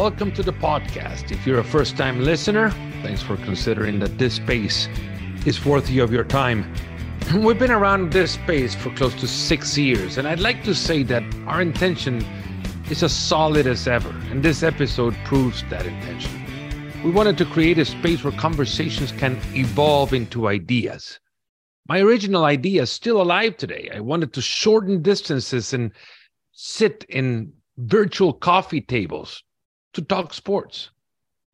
welcome to the podcast. If you're a first time listener, thanks for considering that this space is worthy of your time. We've been around this space for close to six years, and I'd like to say that our intention is as solid as ever, and this episode proves that intention. We wanted to create a space where conversations can evolve into ideas. My original idea is still alive today. I wanted to shorten distances and sit in virtual coffee tables to talk sports.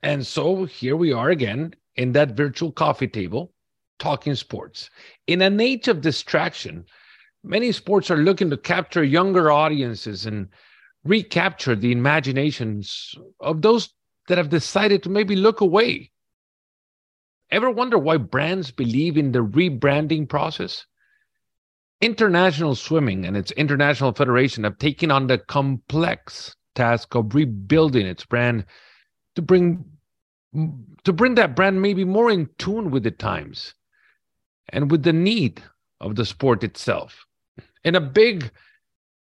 And so here we are again in that virtual coffee table talking sports. In an age of distraction, many sports are looking to capture younger audiences and recapture the imaginations of those that have decided to maybe look away. Ever wonder why brands believe in the rebranding process? International Swimming and its International Federation have taken on the complex task of rebuilding its brand to bring to bring that brand maybe more in tune with the times and with the need of the sport itself. In a big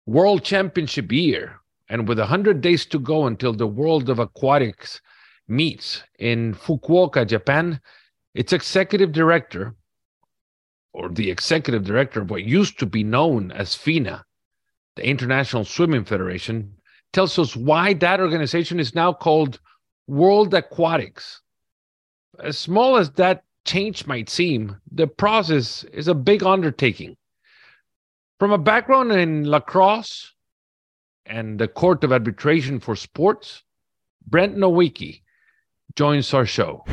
world championship year, and with 100 days to go until the world of aquatics meets in Fukuoka, Japan, its executive director, or the executive director of what used to be known as FINA, the International Swimming Federation, tells us why that organization is now called World Aquatics. As small as that change might seem, the process is a big undertaking. From a background in lacrosse, and the Court of Arbitration for Sports, Brent Nowicki joins our show.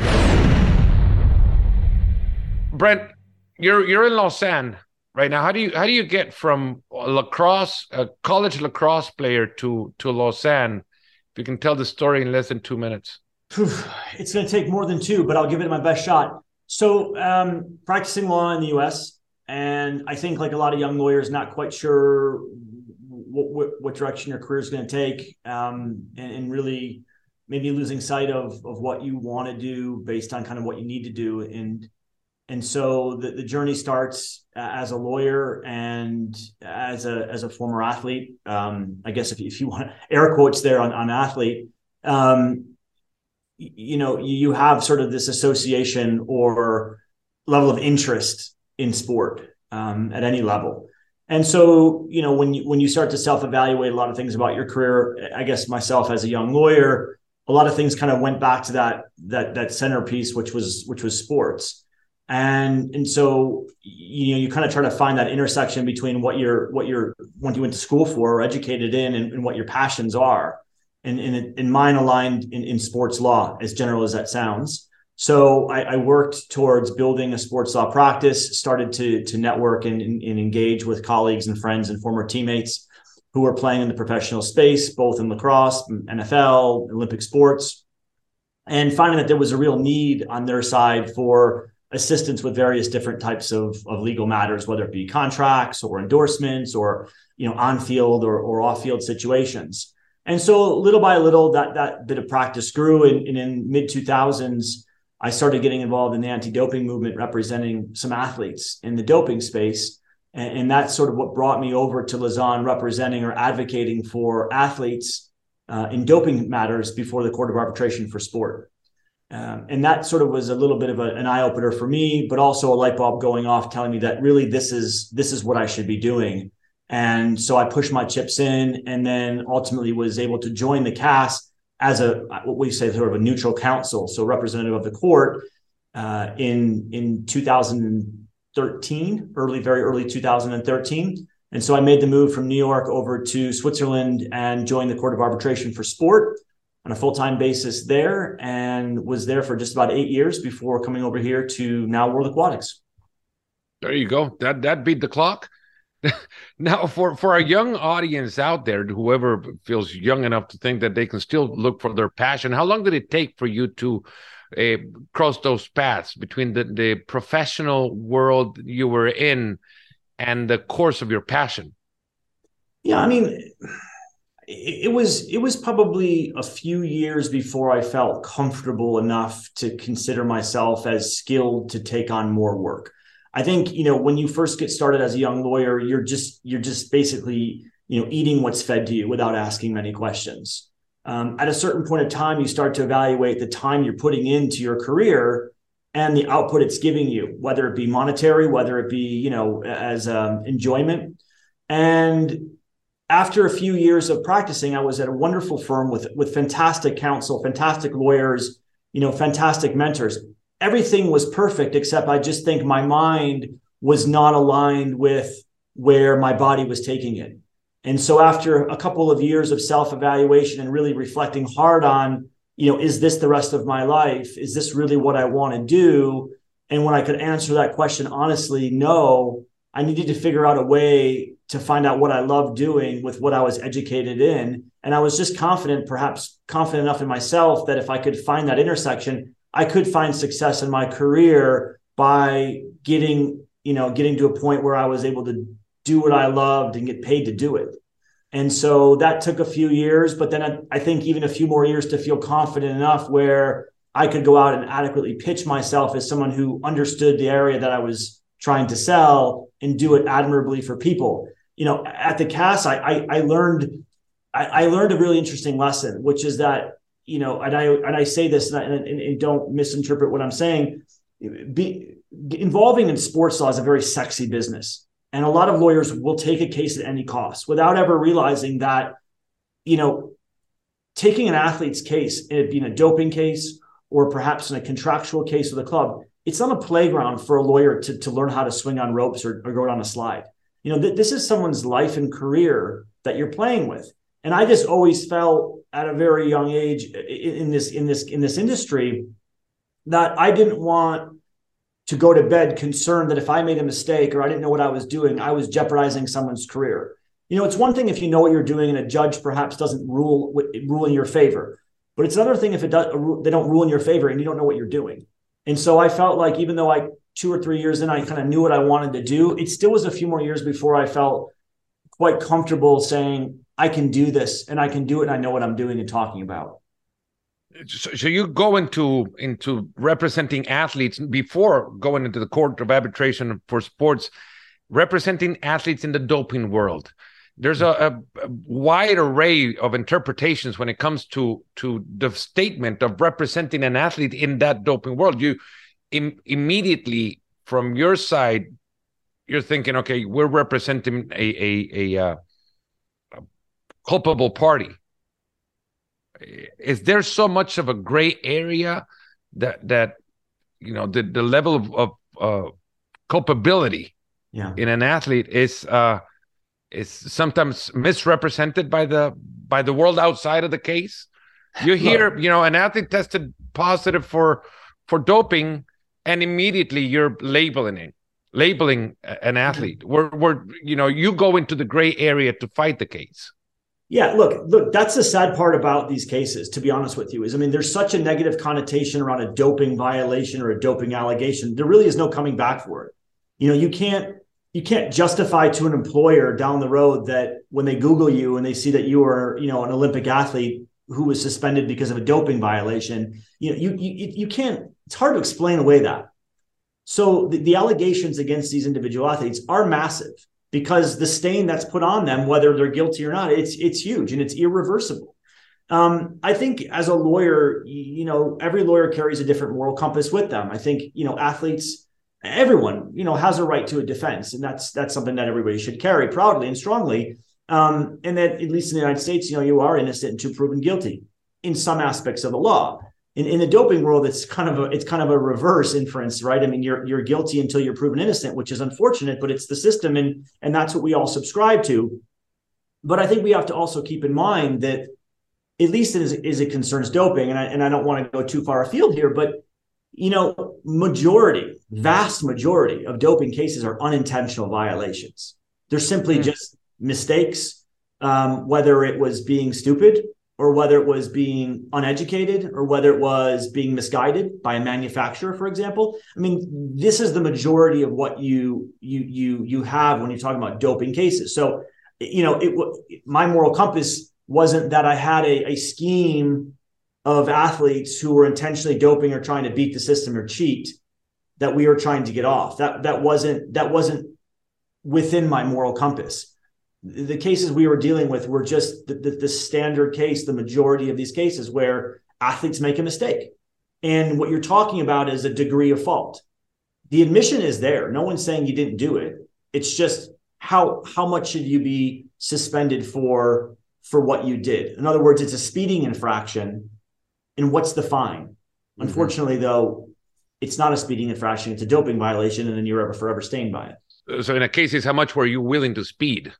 Brent, you're you're in Lausanne right now. How do you how do you get from lacrosse, a college lacrosse player to to Lausanne? If you can tell the story in less than two minutes. It's going to take more than two, but I'll give it my best shot. So, um, practicing law in the U.S. And I think, like a lot of young lawyers, not quite sure what, what direction your career is going to take, um, and, and, really maybe losing sight of of what you want to do based on kind of what you need to do. And and so the, the journey starts as a lawyer and as a as a former athlete. Um, I guess if, if you want air quotes there on, on athlete, um, you know, you have sort of this association or level of interest in sport um, at any level. And so, you know, when you when you start to self-evaluate a lot of things about your career, I guess myself as a young lawyer, a lot of things kind of went back to that that that centerpiece, which was which was sports. And and so you know you kind of try to find that intersection between what you're what you're what you went to school for or educated in and, and what your passions are. And, and, and mine aligned in, in sports law, as general as that sounds. So I, I, worked towards building a sports law practice, started to, to network and, and, and, engage with colleagues and friends and former teammates who were playing in the professional space, both in lacrosse, NFL, Olympic sports, and finding that there was a real need on their side for assistance with various different types of, of legal matters, whether it be contracts or endorsements or you know on-field or, or off-field situations. And so little by little, that that bit of practice grew. And, and in mid 2000s, I started getting involved in the anti-doping movement, representing some athletes in the doping space, and, and that's sort of what brought me over to Lausanne, representing or advocating for athletes uh, in doping matters before the Court of Arbitration for Sport. Um, and that sort of was a little bit of a, an eye opener for me, but also a light bulb going off, telling me that really this is this is what I should be doing. And so I pushed my chips in, and then ultimately was able to join the CAS as a what we say sort of a neutral counsel, so representative of the court uh, in in 2013, early very early 2013. And so I made the move from New York over to Switzerland and joined the Court of Arbitration for Sport on a full time basis there, and was there for just about eight years before coming over here to now World Aquatics. There you go. That that beat the clock. now for for a young audience out there whoever feels young enough to think that they can still look for their passion how long did it take for you to uh, cross those paths between the, the professional world you were in and the course of your passion yeah i mean it, was it was probably a few years before i felt comfortable enough to consider myself as skilled to take on more work I think you know when you first get started as a young lawyer, you're just you're just basically you know eating what's fed to you without asking many questions. um, at a certain point of time, you start to evaluate the time you're putting into your career and the output it's giving you, whether it be monetary, whether it be you know as um, enjoyment. And after a few years of practicing, I was at a wonderful firm with with fantastic counsel, fantastic lawyers, you know, fantastic mentors. Everything was perfect, except I just think my mind was not aligned with where my body was taking it. And so after a couple of years of self-evaluation and really reflecting hard on, you know, is this the rest of my life? Is this really what I want to do? And when I could answer that question honestly, no, I needed to figure out a way to find out what I loved doing with what I was educated in. And I was just confident, perhaps confident enough in myself that if I could find that intersection, I could find success in my career by getting, you know, getting to a point where I was able to do what I loved and get paid to do it. And so that took a few years, but then I, I think even a few more years to feel confident enough where I could go out and adequately pitch myself as someone who understood the area that I was trying to sell and do it admirably for people. You know, at the CAS, I I, I learned I, I, learned a really interesting lesson, which is that you know, and I and I say this and, and, and don't misinterpret what I'm saying. Be involving in sports law is a very sexy business and a lot of lawyers will take a case at any cost without ever realizing that, you know, taking an athlete's case, it being a doping case or perhaps in a contractual case with a club, it's not a playground for a lawyer to, to learn how to swing on ropes or, or go down a slide. You know, th- this is someone's life and career that you're playing with. And I just always felt at a very young age in, in this in this in this industry that I didn't want to go to bed concerned that if I made a mistake or I didn't know what I was doing, I was jeopardizing someone's career. You know, it's one thing if you know what you're doing and a judge perhaps doesn't rule rule in your favor, but it's another thing if it does uh, they don't rule in your favor and you don't know what you're doing. And so I felt like even though I two or three years in, I kind of knew what I wanted to do. It still was a few more years before I felt quite comfortable saying I can do this and I can do it and I know what I'm doing and talking about so you go into into representing athletes before going into the court of arbitration for sports representing athletes in the doping world there's a, a, wide array of interpretations when it comes to to the statement of representing an athlete in that doping world you Im- immediately from your side you're thinking okay we're representing a a, a, uh, a culpable party is there so much of a gray area that that you know the the level of, of uh, culpability yeah. in an athlete is uh is sometimes misrepresented by the by the world outside of the case you hear you know an athlete tested positive for for doping and immediately you're labeling it labeling an athlete mm-hmm. where where you know you go into the gray area to fight the case yeah, look, look, that's the sad part about these cases, to be honest with you, is I mean, there's such a negative connotation around a doping violation or a doping allegation. There really is no coming back for it. You know, you can't you can't justify to an employer down the road that when they Google you and they see that you are, you know, an Olympic athlete who was suspended because of a doping violation, you know, you you you can't, it's hard to explain away that. So the, the allegations against these individual athletes are massive because the stain that's put on them, whether they're guilty or not, it's it's huge and it's irreversible. Um, I think as a lawyer, you know, every lawyer carries a different moral compass with them. I think you know athletes, everyone, you know, has a right to a defense, and that's that's something that everybody should carry proudly and strongly. Um, and that at least in the United States, you know, you are innocent until proven guilty in some aspects of the law in, in the doping world, it's kind of a it's kind of a reverse inference, right? I mean, you're you're guilty until you're proven innocent, which is unfortunate, but it's the system, and and that's what we all subscribe to. But I think we have to also keep in mind that, at least as, as it concerns doping, and I, and I don't want to go too far afield here, but you know, majority, vast majority of doping cases are unintentional violations. They're simply mm. just mistakes, um, whether it was being stupid or whether it was being uneducated or whether it was being misguided by a manufacturer for example i mean this is the majority of what you you you you have when you're talking about doping cases so you know it my moral compass wasn't that i had a, a scheme of athletes who were intentionally doping or trying to beat the system or cheat that we were trying to get off that that wasn't that wasn't within my moral compass the cases we were dealing with were just the, the, the, standard case, the majority of these cases where athletes make a mistake. And what you're talking about is a degree of fault. The admission is there. No one's saying you didn't do it. It's just how how much should you be suspended for for what you did? In other words, it's a speeding infraction. And what's the fine? Mm-hmm. Unfortunately, though, it's not a speeding infraction, it's a doping violation, and then you're ever forever stained by it. So in a case, is how much were you willing to speed?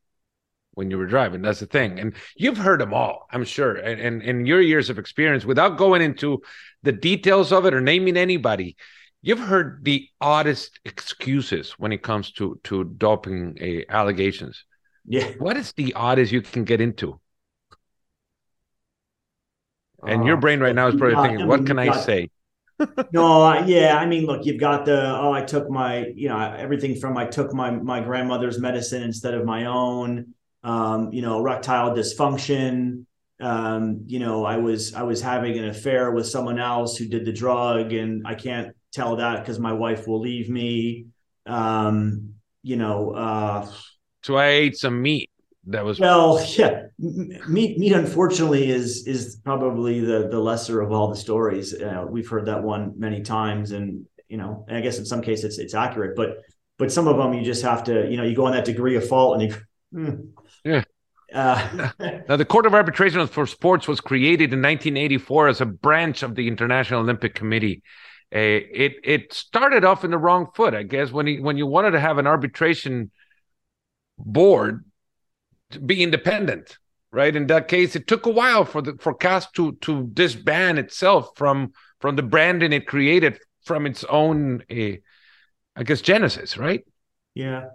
when you were driving. That's the thing. And you've heard them all, I'm sure. And, and in your years of experience, without going into the details of it or naming anybody, you've heard the oddest excuses when it comes to to doping uh, allegations. Yeah. What is the oddest you can get into? And uh, your brain right now is probably got, thinking, I mean, "What can I got, say?" no, yeah, I mean, look, you've got the oh, I took my, you know, everything from I took my my grandmother's medicine instead of my own um, you know, erectile dysfunction. Um, you know, I was I was having an affair with someone else who did the drug, and I can't tell that because my wife will leave me. Um, you know, uh, so I ate some meat. That was well, yeah. Meat, meat, unfortunately, is is probably the the lesser of all the stories. Uh, we've heard that one many times, and you know, and I guess in some cases it's it's accurate, but but some of them you just have to, you know, you go on that degree of fault, and you Mm. Yeah. Uh, now, the Court of Arbitration for Sports was created in 1984 as a branch of the International Olympic Committee. Uh, it it started off in the wrong foot, I guess, when he, when you wanted to have an arbitration board be independent, right? In that case, it took a while for the for CAS to to disband itself from from the branding it created from its own, uh, I guess, genesis, right? Yeah,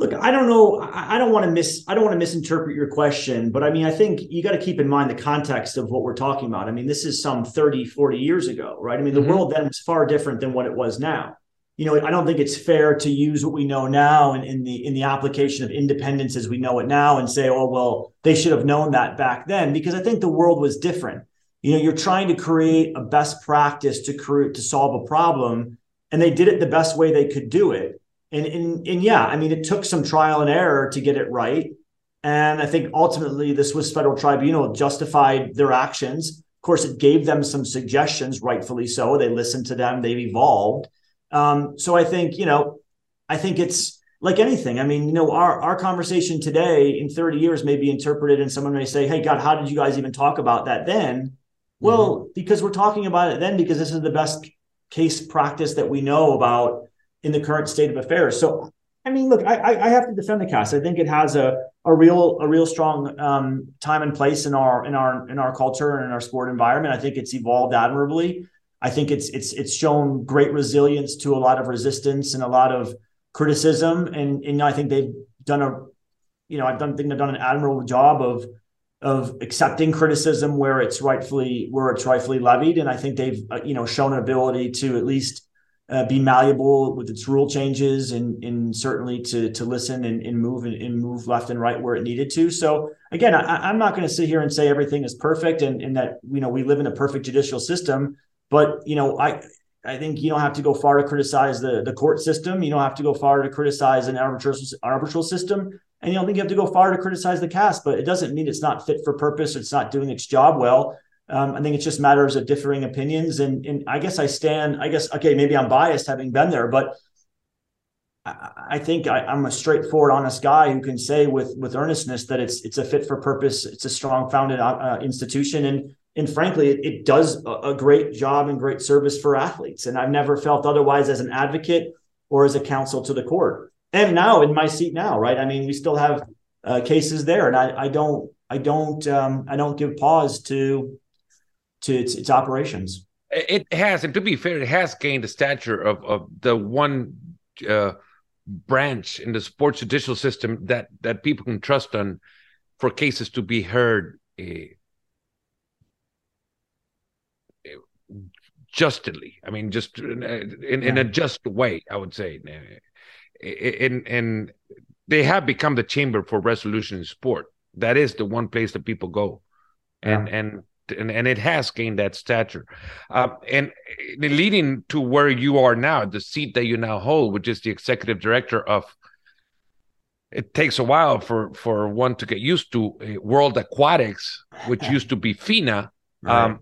Look, I don't know. I don't want to miss. I don't want to misinterpret your question, but I mean, I think you got to keep in mind the context of what we're talking about. I mean, this is some 30, 40 years ago, right? I mean, the mm-hmm. world then was far different than what it was now. You know, I don't think it's fair to use what we know now in, in the in the application of independence as we know it now and say, oh well, they should have known that back then, because I think the world was different. You know, you're trying to create a best practice to create to solve a problem, and they did it the best way they could do it and, and and yeah, I mean, it took some trial and error to get it right. And I think ultimately the Swiss Federal Tribunal justified their actions. Of course, it gave them some suggestions, rightfully so. They listened to them, they've evolved. Um, so I think, you know, I think it's like anything. I mean, you know, our, our conversation today in 30 years may be interpreted and someone may say, Hey, God, how did you guys even talk about that then? Well, mm-hmm. because we're talking about it then because this is the best case practice that we know about in the current state of affairs. So, I mean, look, I, I have to defend the CAS. I think it has a a real a real strong um, time and place in our in our in our culture and in our sport environment. I think it's evolved admirably. I think it's it's it's shown great resilience to a lot of resistance and a lot of criticism, and and I think they've done a, you know, I don't think they've done an admirable job of of accepting criticism where it's rightfully where it's rightfully levied, and I think they've uh, you know shown an ability to at least uh, be malleable with its rule changes and, and certainly to to listen and, and move and, and, move left and right where it needed to. So again, I, am not going to sit here and say everything is perfect and, and that you know we live in a perfect judicial system. But you know, I I think you don't have to go far to criticize the the court system. You don't have to go far to criticize an arbitral arbitral system. And you don't think you have to go far to criticize the CAS, but it doesn't mean it's not fit for purpose. It's not doing its job well. Um, I think it's just matters of differing opinions. And, and I guess I stand, I guess, okay, maybe I'm biased having been there, but I, I think I, am a straightforward, honest guy who can say with, with earnestness that it's, it's a fit for purpose. It's a strong founded uh institution. And, and frankly, it, it does a, a great job and great service for athletes. And I've never felt otherwise as an advocate or as a counsel to the court. And now in my seat now, right. I mean, we still have uh, cases there and I, I don't, I don't, um, I don't give pause to, to its, its operations. It has, and to be fair, it has gained the stature of, of the one uh, branch in the sports judicial system that that people can trust on for cases to be heard uh, justly. I mean, just in, in, in, a just way, I would say. And and they have become the chamber for resolution in sport. That is the one place that people go, and yeah. and and, and it has gained that stature. Uh, and leading to where you are now, the seat that you now hold, which is the executive director of it takes a while for for one to get used to uh, World Aquatics, which used to be FINA. Right.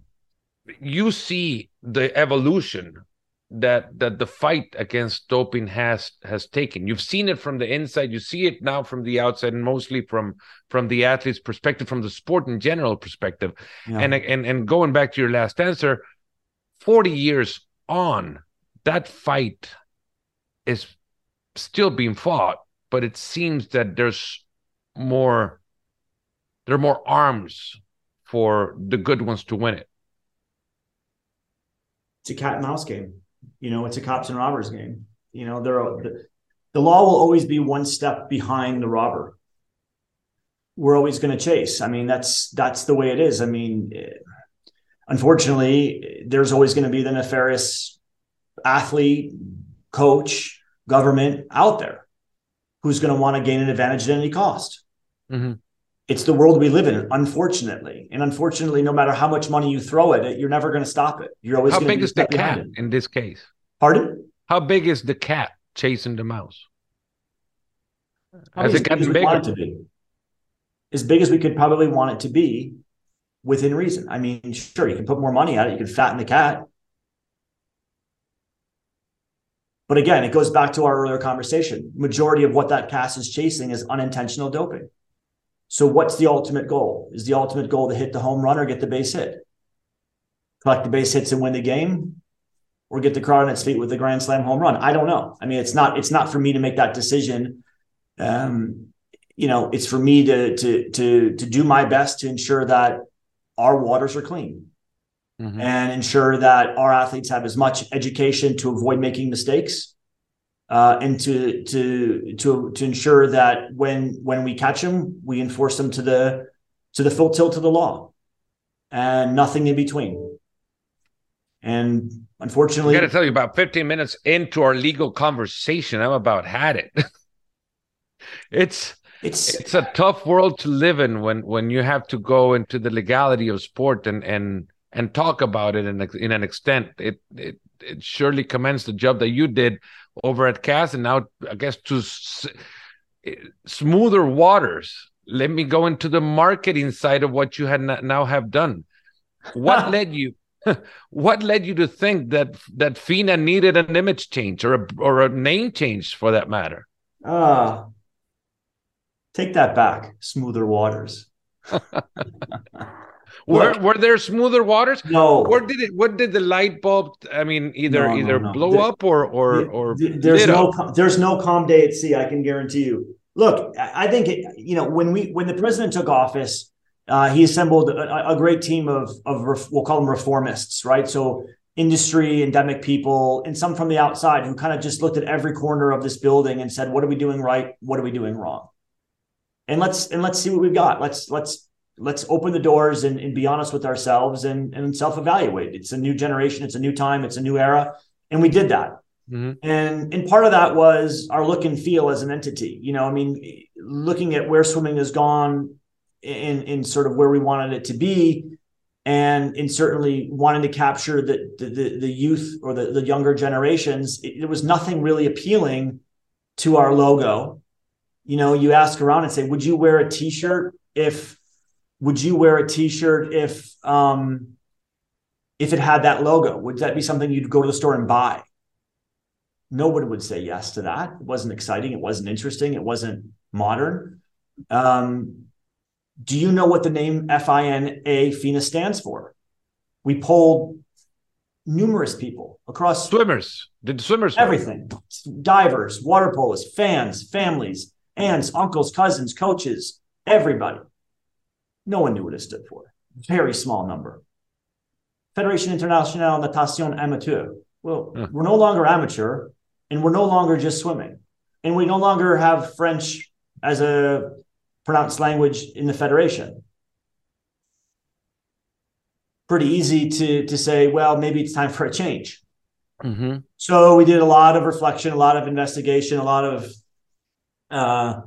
You see the evolution that that the fight against doping has has taken. You've seen it from the inside. You see it now from the outside and mostly from from the athlete's perspective from the sport in general perspective. Yeah. and and and going back to your last answer 40 years on that fight is still being fought but it seems that there's more there are more arms for the good ones to win it it's a cat and mouse game you know, it's a cops and robbers game. You know, there are, the, the law will always be one step behind the robber. We're always going to chase. I mean, that's that's the way it is. I mean, unfortunately, there's always going to be the nefarious athlete, coach, government out there who's going to want to gain an advantage at any cost. Mm-hmm. It's the world we live in, unfortunately. And unfortunately, no matter how much money you throw at it, you're never going to stop it. You're always how big is the cat in this case? Pardon? How big is the cat chasing the mouse? Has it gotten bigger? It to be. As big as we could probably want it to be within reason. I mean, sure, you can put more money at it, you can fatten the cat. But again, it goes back to our earlier conversation. Majority of what that cast is chasing is unintentional doping. So what's the ultimate goal? Is the ultimate goal to hit the home run or get the base hit? Collect the base hits and win the game? or get the crowd on its feet with a grand slam home run. I don't know. I mean, it's not it's not for me to make that decision. Um, you know, it's for me to to to to do my best to ensure that our waters are clean mm-hmm. and ensure that our athletes have as much education to avoid making mistakes. Uh, and to to to to ensure that when when we catch them, we enforce them to the to the full tilt of the law, and nothing in between. And Unfortunately, I got to tell you, about 15 minutes into our legal conversation, I'm about had it. it's it's it's a tough world to live in when when you have to go into the legality of sport and and and talk about it in in an extent. It it it surely commends the job that you did over at CAS, and now I guess to smoother waters. Let me go into the marketing side of what you had now have done. What led you? what led you to think that that FINA needed an image change or a or a name change for that matter? Ah, uh, take that back. Smoother waters. were were there smoother waters? No. Or did it? What did the light bulb? I mean, either no, either no, no. blow up or or or there's no up. there's no calm day at sea. I can guarantee you. Look, I think it, you know when we when the president took office uh, he assembled a, a, great team of of ref, we'll call them reformists, right? So industry endemic people and some from the outside who kind of just looked at every corner of this building and said, "What are we doing right? What are we doing wrong?" And let's and let's see what we've got. Let's let's let's open the doors and, and be honest with ourselves and and self evaluate. It's a new generation. It's a new time. It's a new era, and we did that. Mm-hmm. And and part of that was our look and feel as an entity. You know, I mean, looking at where swimming has gone in in sort of where we wanted it to be and in certainly wanting to capture the the, the youth or the, the younger generations it, there was nothing really appealing to our logo you know you ask around and say would you wear a t-shirt if would you wear a t-shirt if um if it had that logo? Would that be something you'd go to the store and buy? Nobody would say yes to that. It wasn't exciting. It wasn't interesting. It wasn't modern. Um do you know what the name FINA FINA stands for? We polled numerous people across swimmers, did swimmers everything, divers, water poloists, fans, families, aunts, uncles, cousins, coaches, everybody. No one knew what it stood for. Very small number. Fédération Internationale Natation Amateur. Well, huh. we're no longer amateur, and we're no longer just swimming, and we no longer have French as a pronounced language in the Federation. Pretty easy to, to say, well, maybe it's time for a change. Mm-hmm. So we did a lot of reflection, a lot of investigation, a lot of uh,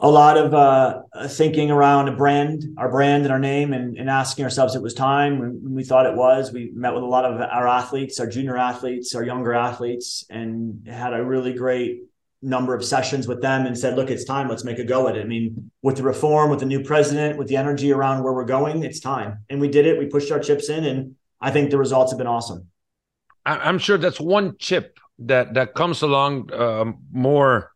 a lot of uh, thinking around a brand, our brand and our name, and, and asking ourselves it was time when, we thought it was. We met with a lot of our athletes, our junior athletes, our younger athletes, and had a really great number of sessions with them and said, look, it's time. Let's make a go at it. I mean, with the reform, with the new president, with the energy around where we're going, it's time. And we did it. We pushed our chips in, and I think the results have been awesome. I'm sure that's one chip that that comes along um, more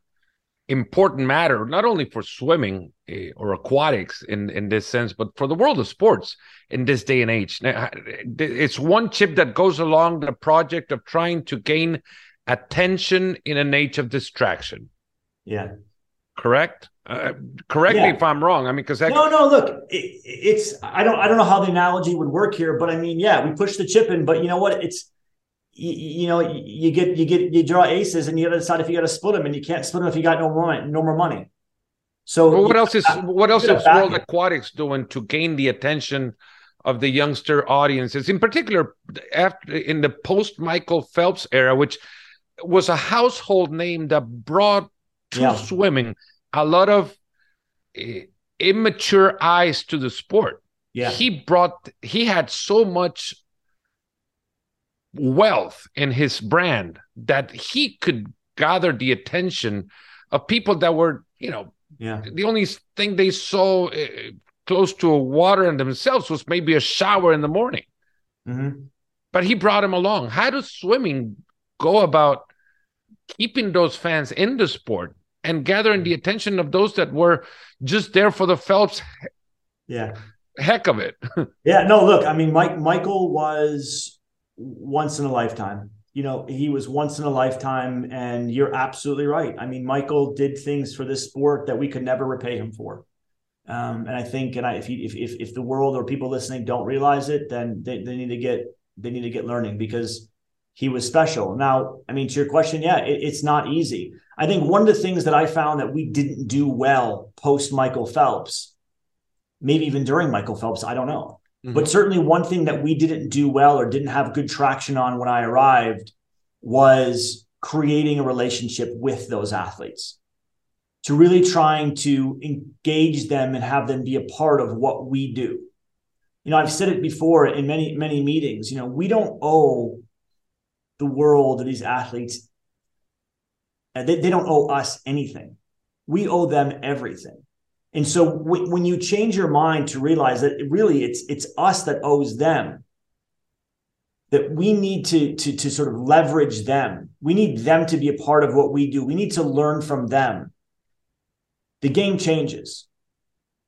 important matter, not only for swimming uh, or aquatics in in this sense, but for the world of sports in this day and age. It's one chip that goes along the project of trying to gain attention in an age of distraction. Yeah. Correct. Uh, correct yeah. me if I'm wrong. I mean, because no, no. Look, it, it's I don't I don't know how the analogy would work here, but I mean, yeah, we push the chip in, but you know what? It's you, you know you get you get you draw aces, and you got to decide if you got to split them, and you can't split them if you got no more no more money. So well, what else is what else is World Aquatics doing to gain the attention of the youngster audiences, in particular after in the post Michael Phelps era, which was a household name that brought to yeah. swimming a lot of uh, immature eyes to the sport. Yeah. He brought he had so much wealth in his brand that he could gather the attention of people that were, you know, yeah. The only thing they saw uh, close to a water in themselves was maybe a shower in the morning. Mm-hmm. But he brought him along. How does swimming go about keeping those fans in the sport and gathering the attention of those that were just there for the Phelps yeah heck of it yeah no look i mean mike michael was once in a lifetime you know he was once in a lifetime and you're absolutely right i mean michael did things for this sport that we could never repay him for um, and i think and I, if, if if if the world or people listening don't realize it then they, they need to get they need to get learning because he was special. Now, I mean, to your question, yeah, it, it's not easy. I think one of the things that I found that we didn't do well post Michael Phelps, maybe even during Michael Phelps, I don't know. Mm-hmm. But certainly one thing that we didn't do well or didn't have good traction on when I arrived was creating a relationship with those athletes to really trying to engage them and have them be a part of what we do. You know, I've said it before in many, many meetings, you know, we don't owe the world of these athletes they, they don't owe us anything we owe them everything and so w- when you change your mind to realize that it really it's it's us that owes them that we need to, to to sort of leverage them we need them to be a part of what we do we need to learn from them the game changes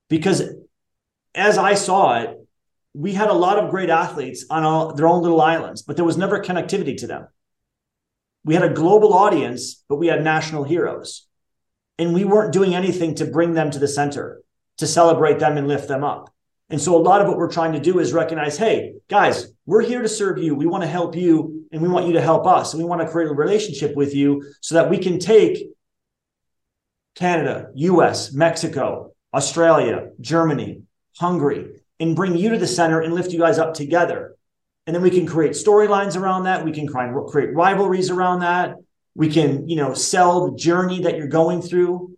because as i saw it we had a lot of great athletes on all, their own little islands, but there was never connectivity to them. We had a global audience, but we had national heroes. And we weren't doing anything to bring them to the center, to celebrate them and lift them up. And so a lot of what we're trying to do is recognize, hey, guys, we're here to serve you. We want to help you and we want you to help us. And we want to create a relationship with you so that we can take Canada, US, Mexico, Australia, Germany, Hungary, and bring you to the center and lift you guys up together. And then we can create storylines around that. We can create rivalries around that. We can, you know, sell the journey that you're going through.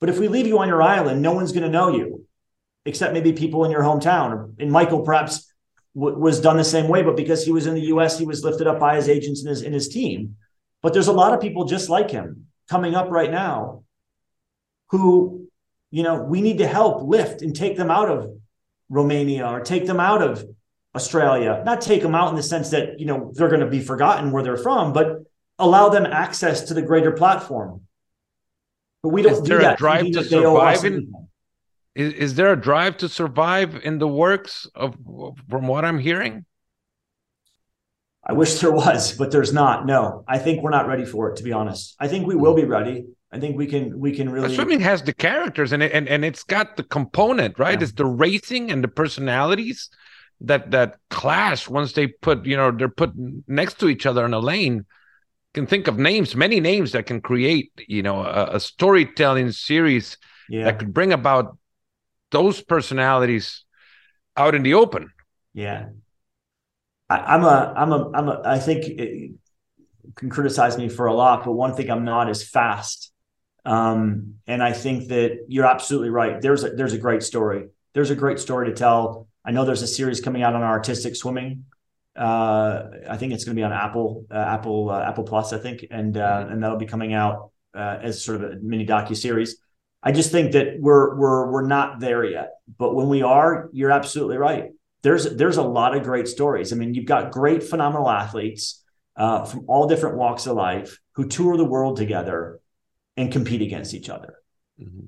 But if we leave you on your island, no one's going to know you, except maybe people in your hometown. And Michael perhaps w- was done the same way, but because he was in the U.S., he was lifted up by his agents and his in his team. But there's a lot of people just like him coming up right now, who, you know, we need to help lift and take them out of Romania or take them out of Australia. Not take them out in the sense that, you know, they're going to be forgotten where they're from, but allow them access to the greater platform. But we don't is there do a drive to survive in, is, is there a drive to survive in the works of from what I'm hearing? I wish there was, but there's not. No, I think we're not ready for it. To be honest, I think we will be ready. I think we can we can really. swimming has the characters and it, and and it's got the component right. Yeah. It's the racing and the personalities that that clash once they put you know they're put next to each other in a lane. Can think of names, many names that can create you know a, a storytelling series yeah. that could bring about those personalities out in the open. Yeah, I, am a I'm a I'm a I think. It, can criticize me for a lot, but one thing I'm not is fast. Um, and I think that you're absolutely right. There's a, there's a great story. There's a great story to tell. I know there's a series coming out on artistic swimming. Uh, I think it's going to be on Apple, uh, Apple, uh, Apple Plus, I think, and uh, and that'll be coming out uh, as sort of a mini docu series. I just think that we're we're we're not there yet. But when we are, you're absolutely right. There's there's a lot of great stories. I mean, you've got great, phenomenal athletes uh, from all different walks of life who tour the world together and compete against each other. Mm-hmm.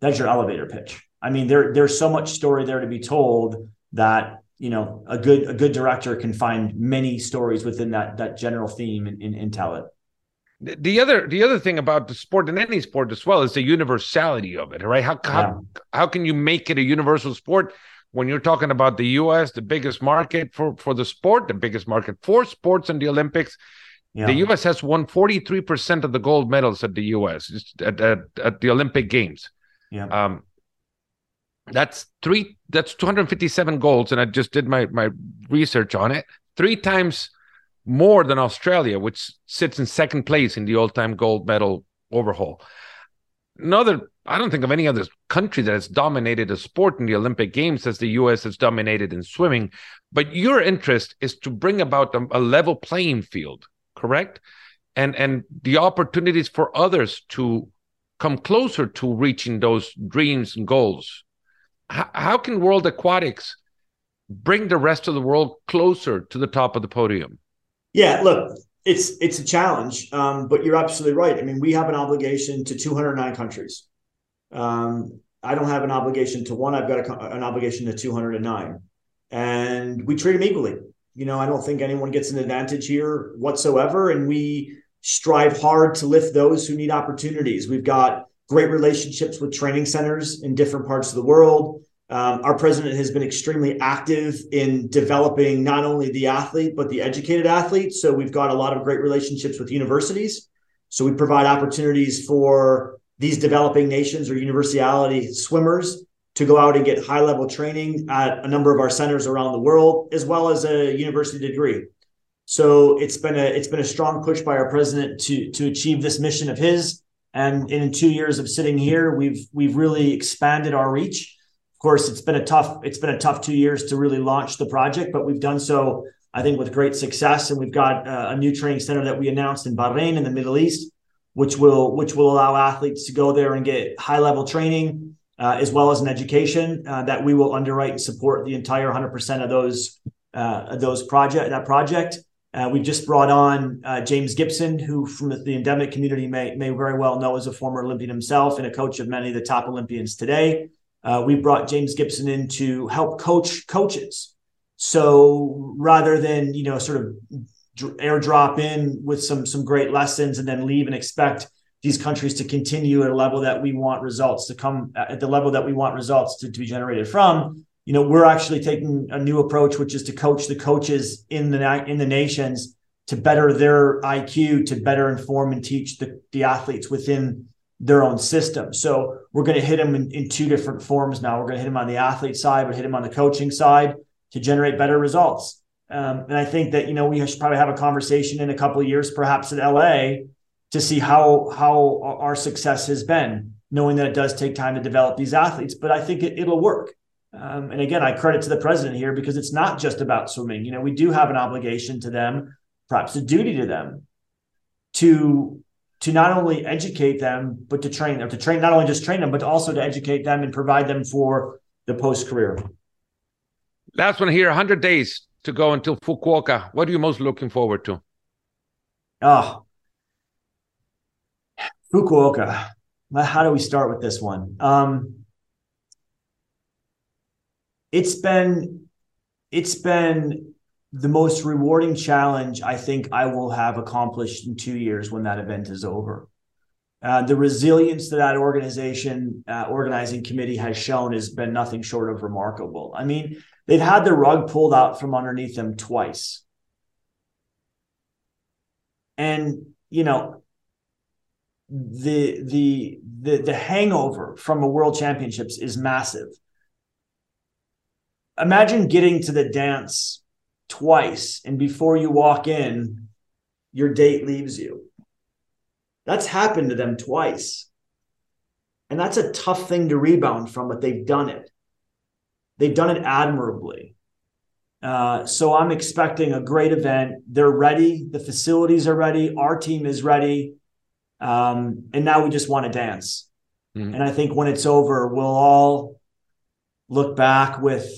That's your elevator pitch. I mean, there there's so much story there to be told that you know a good a good director can find many stories within that that general theme and, and, and tell it. The other the other thing about the sport and any sport as well is the universality of it right? How yeah. how, how can you make it a universal sport when you're talking about the US the biggest market for for the sport the biggest market for sports in the Olympics? Yeah. the US has won 43% of the gold medals at the US at, at, at the Olympic games. Yeah. Um that's three that's 257 goals and I just did my my research on it three times more than Australia, which sits in second place in the all time gold medal overhaul. Another, I don't think of any other country that has dominated a sport in the Olympic Games as the US has dominated in swimming. But your interest is to bring about a, a level playing field, correct? And and the opportunities for others to come closer to reaching those dreams and goals. H- how can World Aquatics bring the rest of the world closer to the top of the podium? Yeah, look, it's it's a challenge, um, but you're absolutely right. I mean, we have an obligation to 209 countries. Um, I don't have an obligation to one. I've got a, an obligation to 209, and we treat them equally. You know, I don't think anyone gets an advantage here whatsoever, and we strive hard to lift those who need opportunities. We've got great relationships with training centers in different parts of the world. Um, our president has been extremely active in developing not only the athlete, but the educated athlete. So we've got a lot of great relationships with universities. So we provide opportunities for these developing nations or university swimmers to go out and get high level training at a number of our centers around the world, as well as a university degree. So it's been a it's been a strong push by our president to to achieve this mission of his. And in two years of sitting here, we've we've really expanded our reach Of course, it's been a tough it's been a tough two years to really launch the project, but we've done so I think with great success. And we've got uh, a new training center that we announced in Bahrain in the Middle East, which will which will allow athletes to go there and get high level training uh, as well as an education uh, that we will underwrite and support the entire 100% of those uh, those project that project. Uh, we've just brought on uh, James Gibson, who from the endemic community may may very well know as a former Olympian himself and a coach of many of the top Olympians today. Uh, we brought James Gibson in to help coach coaches. So rather than you know sort of airdrop in with some some great lessons and then leave and expect these countries to continue at a level that we want results to come at the level that we want results to, to be generated from you know we're actually taking a new approach which is to coach the coaches in the in the nations to better their IQ to better inform and teach the, the athletes within their own system. So we're going to hit them in, in two different forms now. We're going to hit them on the athlete side, but hit them on the coaching side to generate better results. Um, and I think that you know we should probably have a conversation in a couple of years, perhaps at LA, to see how how our success has been, knowing that it does take time to develop these athletes. But I think it, will work. Um, and again, I credit to the president here because it's not just about swimming. You know, we do have an obligation to them, perhaps a duty to them, to to not only educate them, but to train them, to train, not only just train them, but also to educate them and provide them for the post career. Last one here 100 days to go until Fukuoka. What are you most looking forward to? Oh, Fukuoka. How do we start with this one? Um, it's been, it's been the most rewarding challenge I think I will have accomplished in two years when that event is over. Uh, the resilience that that organization, uh, organizing committee has shown has been nothing short of remarkable. I mean, they've had the rug pulled out from underneath them twice. And, you know, the the the the hangover from a world championships is massive. Imagine getting to the dance twice and before you walk in your date leaves you. That's happened to them twice. And that's a tough thing to rebound from but they've done it. They've done it admirably. Uh, so i'm expecting a great event. They're ready. The facilities are ready. Our team is ready. Um, and now we just want to dance. Mm-hmm. And I think when it's over, we'll all look back with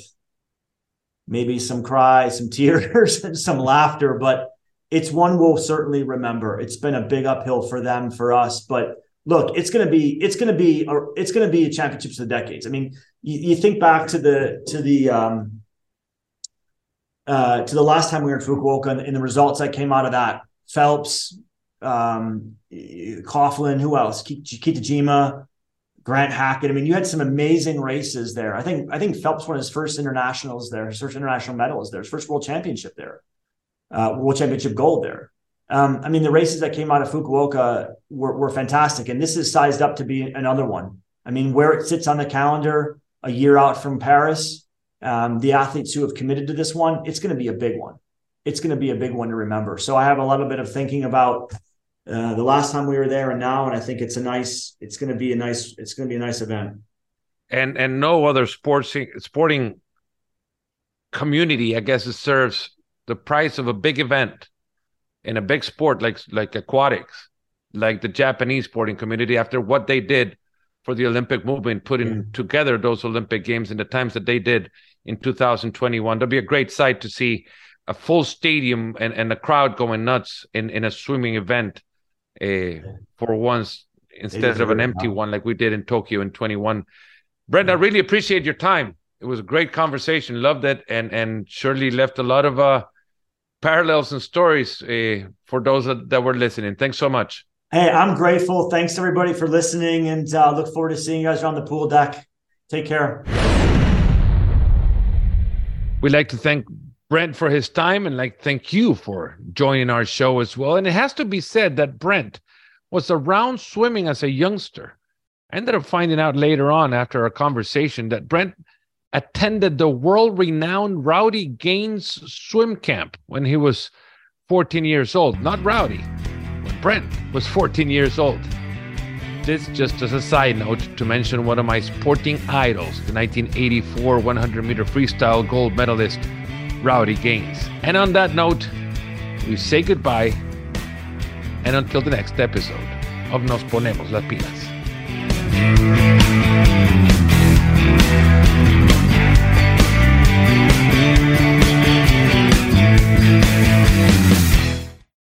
maybe some cry, some tears, some laughter, but it's one we'll certainly remember. It's been a big uphill for them, for us, but look, it's going to be, it's going to be, or it's going to be a championships of the decades. I mean, you, you think back to the, to the, um, uh, to the last time we were in Fukuoka and, and the results that came out of that. Phelps, um, Coughlin, who else? Kitajima, Grant Hackett. I mean, you had some amazing races there. I think I think Phelps won his first internationals there, his first international medal is there, his first world championship there, uh, world championship gold there. Um, I mean, the races that came out of Fukuoka were, were fantastic, and this is sized up to be another one. I mean, where it sits on the calendar a year out from Paris, um, the athletes who have committed to this one, it's going to be a big one. It's going to be a big one to remember. So I have a little bit of thinking about uh, the last time we were there and now, and I think it's a nice. It's going to be a nice. It's going to be a nice event. And and no other sports sporting community, I guess, it serves the price of a big event in a big sport like like aquatics, like the Japanese sporting community. After what they did for the Olympic movement, putting yeah. together those Olympic games in the times that they did in 2021, there'll be a great sight to see a full stadium and, and a crowd going nuts in, in a swimming event for once instead of an empty one like we did in Tokyo in 21. Brent, I really appreciate your time. It was a great conversation. Loved it, and and surely left a lot of uh, parallels and stories uh, for those that, that were listening. Thanks so much. Hey, I'm grateful. Thanks everybody for listening, and uh, look forward to seeing you guys around the pool deck. Take care. We'd like to thank Brent for his time and like thank you for joining our show as well. And it has to be said that Brent was around swimming as a youngster. I ended up finding out later on after our conversation that Brent attended the world renowned Rowdy Gaines swim camp when he was 14 years old. Not Rowdy, when Brent was 14 years old. This just as a side note to mention one of my sporting idols, the 1984 100 meter freestyle gold medalist Rowdy Gaines. And on that note, we say goodbye and until the next episode of Nos Ponemos las Pilas.